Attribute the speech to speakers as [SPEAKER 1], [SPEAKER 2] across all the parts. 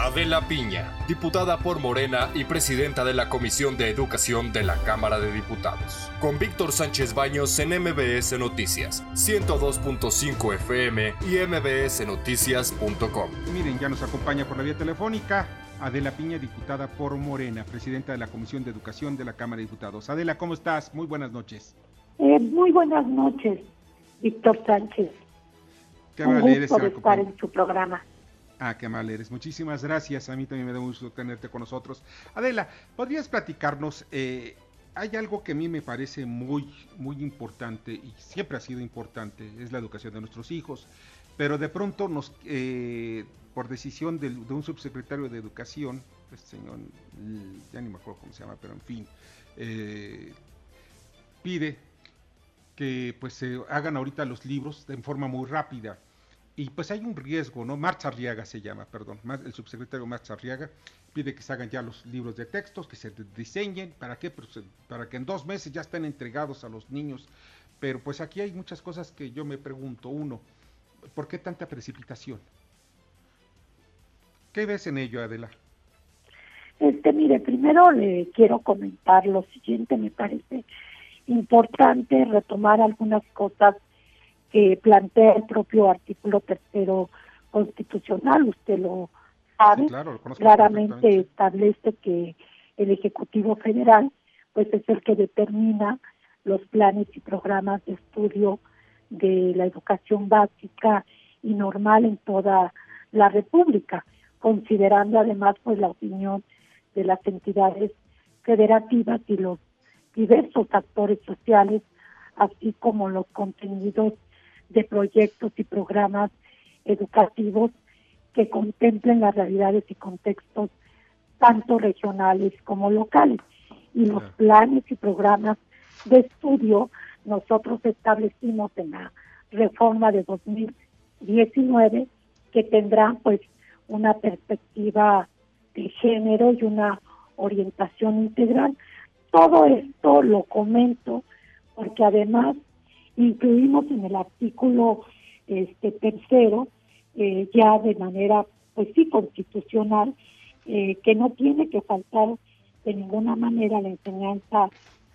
[SPEAKER 1] Adela Piña, diputada por Morena y presidenta de la Comisión de Educación de la Cámara de Diputados. Con Víctor Sánchez Baños en MBS Noticias, 102.5 FM y mbsnoticias.com.
[SPEAKER 2] Miren, ya nos acompaña por la vía telefónica Adela Piña, diputada por Morena, presidenta de la Comisión de Educación de la Cámara de Diputados. Adela, ¿cómo estás? Muy buenas noches.
[SPEAKER 3] Eh, muy buenas noches, Víctor Sánchez.
[SPEAKER 2] Qué amable
[SPEAKER 3] eres. estar en su programa.
[SPEAKER 2] Ah, qué amable eres. Muchísimas gracias. A mí también me da gusto tenerte con nosotros. Adela, ¿podrías platicarnos? Eh, hay algo que a mí me parece muy, muy importante y siempre ha sido importante, es la educación de nuestros hijos. Pero de pronto nos, eh, por decisión de, un subsecretario de Educación, este señor, ya ni me acuerdo cómo se llama, pero en fin, eh, pide que pues se hagan ahorita los libros de forma muy rápida. Y pues hay un riesgo, ¿no? Marcha Arriaga se llama, perdón, el subsecretario Marcha Arriaga pide que se hagan ya los libros de textos, que se diseñen, ¿para qué? Pues, para que en dos meses ya estén entregados a los niños. Pero pues aquí hay muchas cosas que yo me pregunto. Uno, ¿por qué tanta precipitación? ¿Qué ves en ello, Adela?
[SPEAKER 3] Este, mire, primero le quiero comentar lo siguiente, me parece importante retomar algunas cosas que plantea el propio artículo tercero constitucional, usted lo sabe, claramente establece que el Ejecutivo Federal pues es el que determina los planes y programas de estudio de la educación básica y normal en toda la República considerando además pues la opinión de las entidades federativas y los diversos actores sociales, así como los contenidos de proyectos y programas educativos que contemplen las realidades y contextos tanto regionales como locales. Y los planes y programas de estudio nosotros establecimos en la reforma de 2019 que tendrán pues una perspectiva de género y una orientación integral. Todo esto lo comento porque además incluimos en el artículo este tercero eh, ya de manera pues sí constitucional eh, que no tiene que faltar de ninguna manera la enseñanza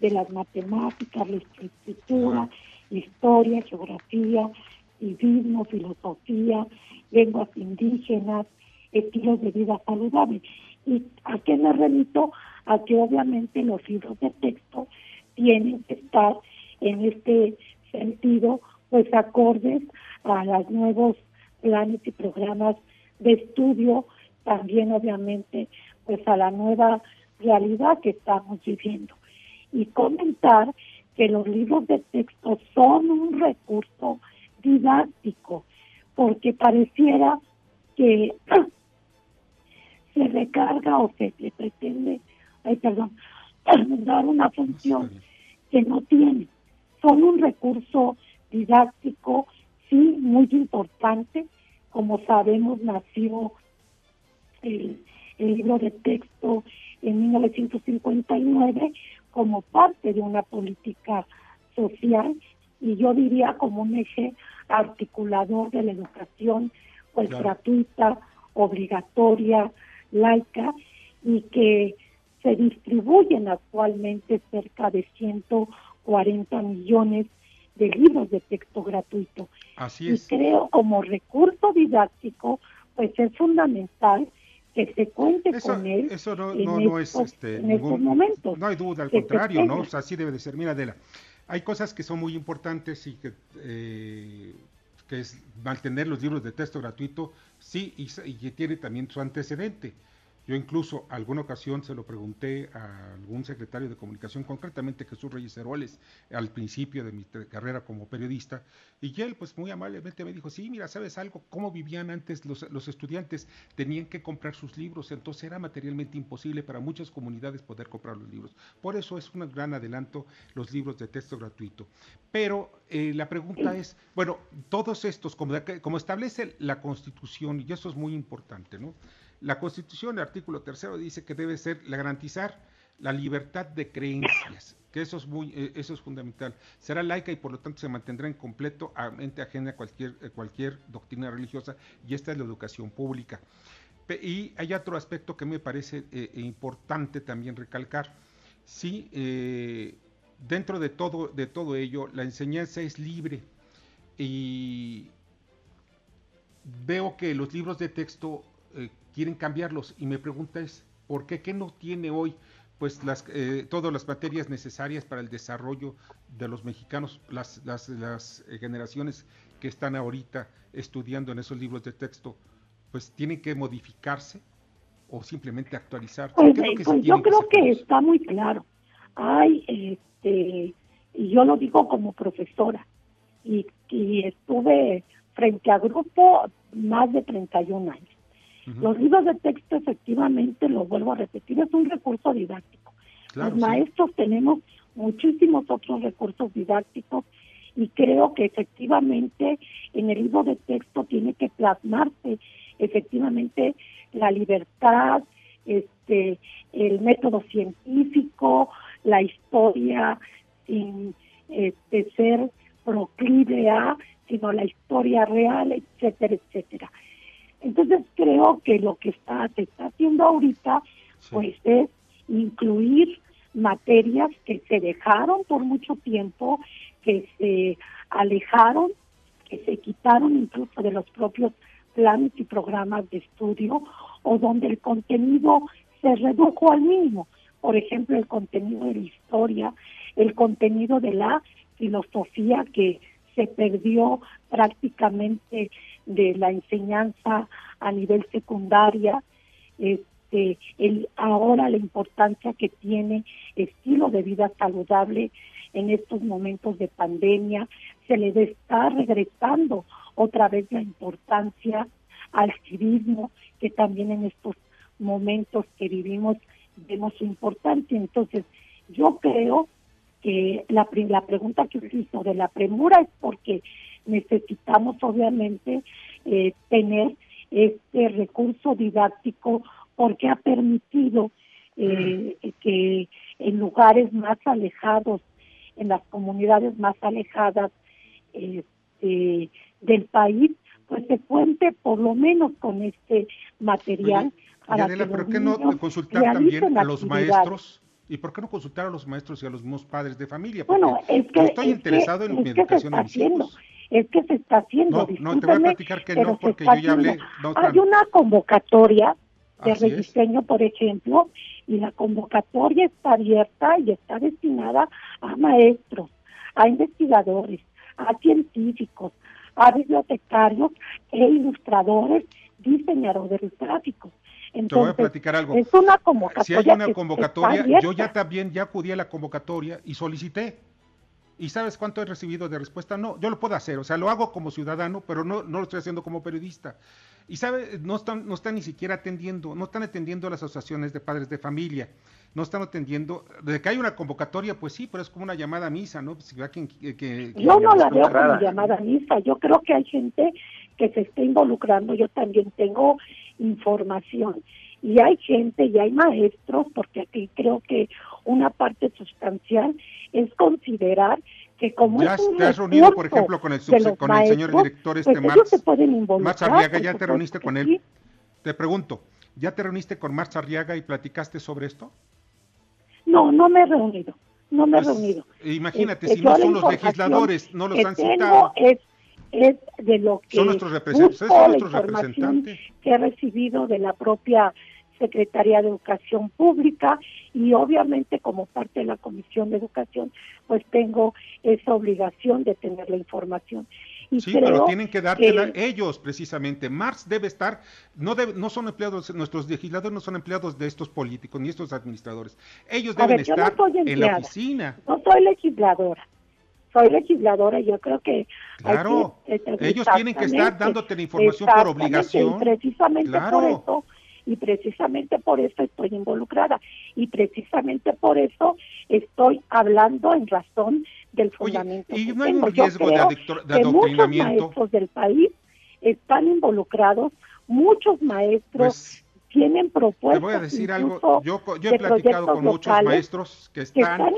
[SPEAKER 3] de las matemáticas, la escritura, historia, geografía, civismo, filosofía, lenguas indígenas, estilos de vida saludables. ¿Y a qué me remito? A que obviamente los libros de texto tienen que estar en este sentido, pues acordes a los nuevos planes y programas de estudio, también obviamente pues a la nueva realidad que estamos viviendo. Y comentar que los libros de texto son un recurso didáctico, porque pareciera que se recarga o se le pretende, ay, perdón, dar una función que no tiene. Son un recurso didáctico, sí, muy importante. Como sabemos, nació el, el libro de texto en 1959 como parte de una política social y yo diría como un eje articulador de la educación pues gratuita, obligatoria, laica y que se distribuyen actualmente cerca de 140 millones de libros de texto gratuito.
[SPEAKER 2] Así es.
[SPEAKER 3] Y creo como recurso didáctico, pues es fundamental que se cuente con él.
[SPEAKER 2] Eso no, no, es este, ningún, momento. No hay duda, al contrario, ¿no? O sea, así debe de ser. Mira, Adela, hay cosas que son muy importantes y que eh, que es mantener los libros de texto gratuito, sí, y, y que tiene también su antecedente. Yo incluso alguna ocasión se lo pregunté a algún secretario de comunicación, concretamente Jesús Reyes Heroles, al principio de mi carrera como periodista, y él pues muy amablemente me dijo, sí, mira, ¿sabes algo? ¿Cómo vivían antes los, los estudiantes? Tenían que comprar sus libros, entonces era materialmente imposible para muchas comunidades poder comprar los libros. Por eso es un gran adelanto los libros de texto gratuito. Pero eh, la pregunta es, bueno, todos estos, como, como establece la Constitución, y eso es muy importante, ¿no? La Constitución, el artículo tercero, dice que debe ser la garantizar la libertad de creencias, que eso es muy, eh, eso es fundamental. Será laica y por lo tanto se mantendrá en completo mente ajena a cualquier, eh, cualquier doctrina religiosa y esta es la educación pública. Y hay otro aspecto que me parece eh, importante también recalcar. Sí, dentro de todo, de todo ello, la enseñanza es libre y veo que los libros de texto quieren cambiarlos y me pregunta es, ¿por qué? ¿Qué no tiene hoy? pues las, eh, todas las materias necesarias para el desarrollo de los mexicanos, las, las, las eh, generaciones que están ahorita estudiando en esos libros de texto, pues tienen que modificarse o simplemente actualizar.
[SPEAKER 3] Pues, pues yo creo que, está muy claro. Hay, este, y yo lo digo como profesora, y, y estuve frente a grupo más de 31 años. Los libros de texto efectivamente, lo vuelvo a repetir, es un recurso didáctico. Los maestros tenemos muchísimos otros recursos didácticos y creo que efectivamente en el libro de texto tiene que plasmarse efectivamente la libertad, este, el método científico, la historia sin este, ser proclive a, sino la historia real, etcétera, etcétera. Entonces creo que lo que está, se está haciendo ahorita, pues es incluir materias que se dejaron por mucho tiempo, que se alejaron, que se quitaron incluso de los propios planes y programas de estudio, o donde el contenido se redujo al mínimo. Por ejemplo, el contenido de la historia, el contenido de la filosofía que se perdió prácticamente de la enseñanza a nivel secundaria, este, ahora la importancia que tiene estilo de vida saludable en estos momentos de pandemia, se le está regresando otra vez la importancia al civismo, que también en estos momentos que vivimos vemos su importancia. Entonces, yo creo que la, la pregunta que hizo de la premura es porque necesitamos obviamente eh, tener este recurso didáctico porque ha permitido eh, que en lugares más alejados, en las comunidades más alejadas este, del país, pues se cuente por lo menos con este material.
[SPEAKER 2] para ¿por qué no consultar también a los maestros? ¿Y por qué no consultar a los maestros y a los mismos padres de familia?
[SPEAKER 3] bueno, es que,
[SPEAKER 2] estoy interesado en mi educación de mis hijos
[SPEAKER 3] es que se está haciendo.
[SPEAKER 2] No, no te voy a platicar que no, porque yo ya hablé.
[SPEAKER 3] Hay una convocatoria de rediseño, por ejemplo, y la convocatoria está abierta y está destinada a maestros, a investigadores, a científicos, a bibliotecarios e ilustradores, diseñadores gráficos. Entonces, Te voy a platicar algo. Es una convocatoria.
[SPEAKER 2] Si hay una convocatoria, yo ya también ya acudí a la convocatoria y solicité. ¿Y sabes cuánto he recibido de respuesta? No, yo lo puedo hacer, o sea, lo hago como ciudadano, pero no, no lo estoy haciendo como periodista. Y sabe, no están, no están ni siquiera atendiendo, no están atendiendo las asociaciones de padres de familia, no están atendiendo, de que hay una convocatoria, pues sí, pero es como una llamada a misa, ¿no? Si
[SPEAKER 3] que, yo no la veo como llamada a misa, yo creo que hay gente que se está involucrando, yo también tengo información y hay gente y hay maestros, porque aquí creo que una parte sustancial es considerar que como
[SPEAKER 2] ya
[SPEAKER 3] es
[SPEAKER 2] te has reunido, por ejemplo, con el, con el señor director este pues Marx, Arriaga, ¿ya te reuniste con él? Te pregunto, ¿ya te reuniste con Marx Arriaga y platicaste sobre esto?
[SPEAKER 3] No, no me he reunido, no me he pues, reunido.
[SPEAKER 2] Imagínate, este, si no son los legisladores, no los han citado.
[SPEAKER 3] Es, es de lo que
[SPEAKER 2] son nuestros son nuestros representantes
[SPEAKER 3] que he recibido de la propia Secretaría de Educación Pública y obviamente como parte de la Comisión de Educación, pues tengo esa obligación de tener la información.
[SPEAKER 2] Y sí, pero tienen que dártela ellos precisamente. Marx debe estar, no no son empleados, nuestros legisladores no son empleados de estos políticos ni estos administradores. Ellos deben estar en la oficina.
[SPEAKER 3] No soy legisladora. Soy legisladora y yo creo que
[SPEAKER 2] claro, ellos tienen que estar dándote la información por obligación.
[SPEAKER 3] Precisamente por eso y precisamente por eso estoy involucrada y precisamente por eso estoy hablando en razón del fundamento.
[SPEAKER 2] y no hay un riesgo de, adoctrinamiento.
[SPEAKER 3] Muchos maestros del país están involucrados, muchos maestros pues tienen propuestas.
[SPEAKER 2] Te voy a decir algo, yo, he platicado con muchos maestros que están,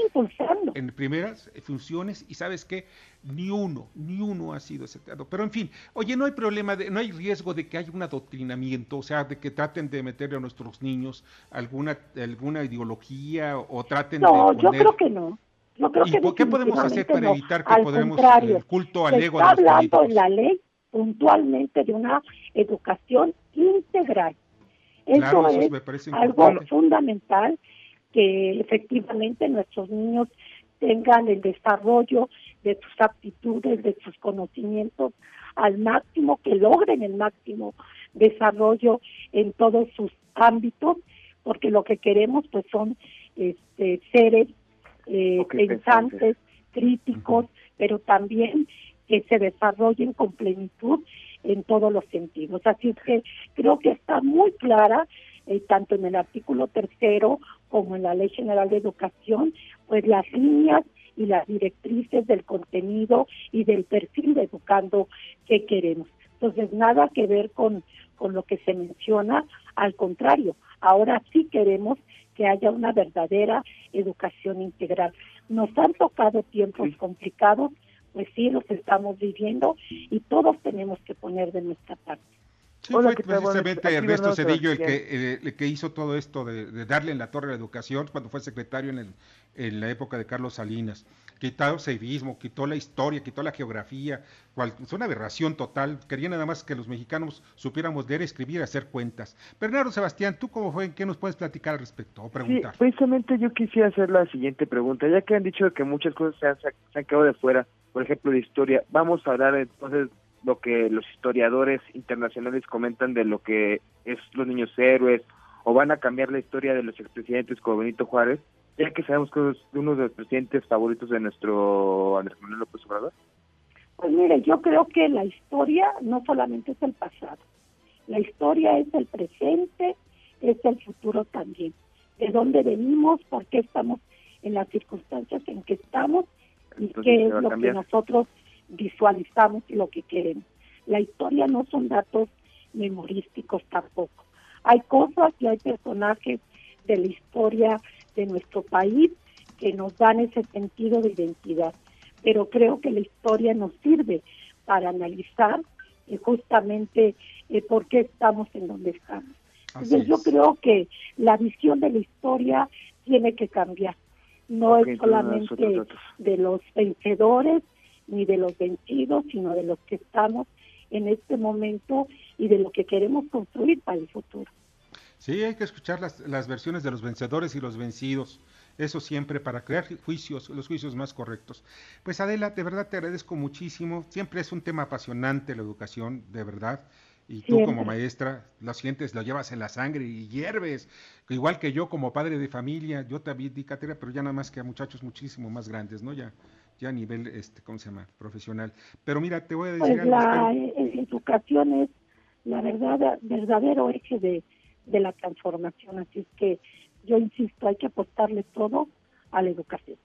[SPEAKER 2] en primeras funciones y sabes que ni uno, ni uno ha sido aceptado. Pero en fin, oye, no hay problema, de, no hay riesgo de que haya un adoctrinamiento, o sea, de que traten de meterle a nuestros niños alguna, alguna ideología o traten
[SPEAKER 3] de... No, yo creo que no.
[SPEAKER 2] ¿Y por qué podemos hacer para evitar que podamos el culto al ego
[SPEAKER 3] de los hablando en la ley puntualmente de una educación integral. Eso, es algo fundamental que efectivamente nuestros niños tengan el desarrollo de sus aptitudes, de sus conocimientos al máximo, que logren el máximo desarrollo en todos sus ámbitos, porque lo que queremos pues son este, seres eh, pensantes, críticos, pero también que se desarrollen con plenitud en todos los sentidos. Así que creo que está muy clara, eh, tanto en el artículo tercero como en la Ley General de Educación, pues las líneas y las directrices del contenido y del perfil de educando que queremos. Entonces, nada que ver con, con lo que se menciona, al contrario, ahora sí queremos que haya una verdadera educación integral. Nos han tocado tiempos complicados, pues sí, los estamos viviendo y todos tenemos que poner de nuestra parte.
[SPEAKER 2] Sí, fue precisamente Ernesto Cedillo el que, el que hizo todo esto de, darle en la torre a la educación cuando fue secretario en, en la época de Carlos Salinas. Quitó el civismo, quitó la historia, quitó la geografía, cual, es una aberración total. Quería nada más que los mexicanos supiéramos leer, escribir, hacer cuentas. Bernardo Sebastián, ¿tú cómo fue? ¿Qué nos puedes platicar al respecto o preguntar?
[SPEAKER 4] Sí, precisamente yo quisiera hacer la siguiente pregunta, ya que han dicho que muchas cosas se han, se han quedado de fuera, por ejemplo, de historia. Vamos a hablar entonces lo que los historiadores internacionales comentan de lo que es los niños héroes, o van a cambiar la historia de los expresidentes como Benito Juárez, ya que sabemos que es uno de los presidentes favoritos de nuestro Andrés Manuel López Obrador.
[SPEAKER 3] Pues mire, yo creo que la historia no solamente es el pasado, la historia es el presente, es el futuro también. De dónde venimos, por qué estamos en las circunstancias en que estamos y qué es lo que nosotros visualizamos lo que queremos. La historia no son datos memorísticos tampoco. Hay cosas y hay personajes de la historia de nuestro país que nos dan ese sentido de identidad. Pero creo que la historia nos sirve para analizar eh, justamente eh, por qué estamos en donde estamos. Entonces yo creo que la visión de la historia tiene que cambiar. No es solamente de los vencedores, ni de los vencidos, sino de los que estamos en este momento y de lo que queremos construir para el futuro.
[SPEAKER 2] Sí, hay que escuchar las, las versiones de los vencedores y los vencidos. Eso siempre para crear juicios, los juicios más correctos. Pues Adela, de verdad te agradezco muchísimo. Siempre es un tema apasionante la educación, de verdad. Y tú como maestra lo sientes, lo llevas en la sangre y hierves. Igual que yo como padre de familia, yo también di cátedra, pero ya nada más que a muchachos muchísimo más grandes, ¿no? Ya ya a nivel, este, ¿cómo se llama?, profesional. Pero mira, te voy a decir
[SPEAKER 3] pues La educación es la verdad, verdadero eje de, de la transformación, así es que yo insisto, hay que apostarle todo a la educación.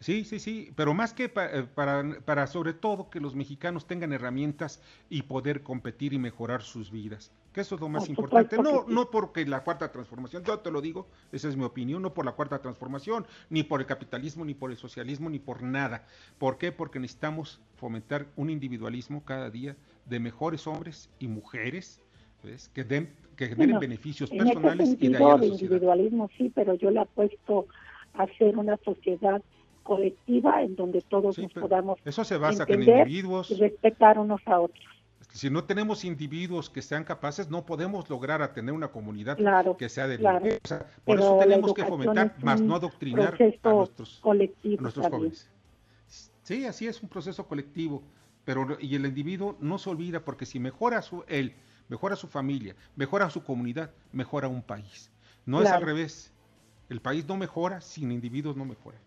[SPEAKER 2] Sí, sí, sí, pero más que eh, para, para, sobre todo que los mexicanos tengan herramientas y poder competir y mejorar sus vidas, que eso es lo más importante. No, no porque la cuarta transformación, yo te lo digo, esa es mi opinión, no por la cuarta transformación, ni por el capitalismo, ni por el socialismo, ni por nada. ¿Por qué? Porque necesitamos fomentar un individualismo cada día de mejores hombres y mujeres que den que generen beneficios personales y de ahí a la
[SPEAKER 3] individualismo sí, pero yo le apuesto a ser una sociedad colectiva en donde todos nos podamos
[SPEAKER 2] eso se basa en individuos
[SPEAKER 3] y respetar unos a otros.
[SPEAKER 2] Si no tenemos individuos que sean capaces, no podemos lograr a tener una comunidad que sea de
[SPEAKER 3] claro.
[SPEAKER 2] Por eso tenemos que fomentar, más no adoctrinar a nuestros, jóvenes. Sí, así es un proceso colectivo, pero y el individuo no se olvida porque si mejora su él, mejora su familia, mejora su comunidad, mejora un país. No es al revés. El país no mejora sin individuos no mejora.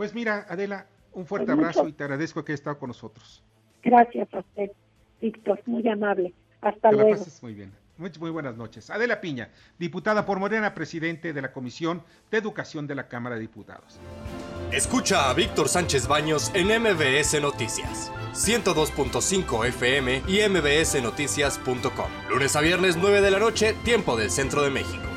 [SPEAKER 2] Pues mira, Adela, un fuerte pues abrazo y te agradezco que hayas estado con nosotros.
[SPEAKER 3] Gracias a usted, Víctor, muy amable. Hasta luego.
[SPEAKER 2] muy bien. Muy, muy, buenas noches. Adela Piña, diputada por Morena, presidente de la Comisión de Educación de la Cámara de Diputados.
[SPEAKER 1] Escucha a Víctor Sánchez Baños en MBS Noticias. 102.5 FM y mbsnoticias.com. Lunes a viernes 9 de la noche, tiempo del centro de México.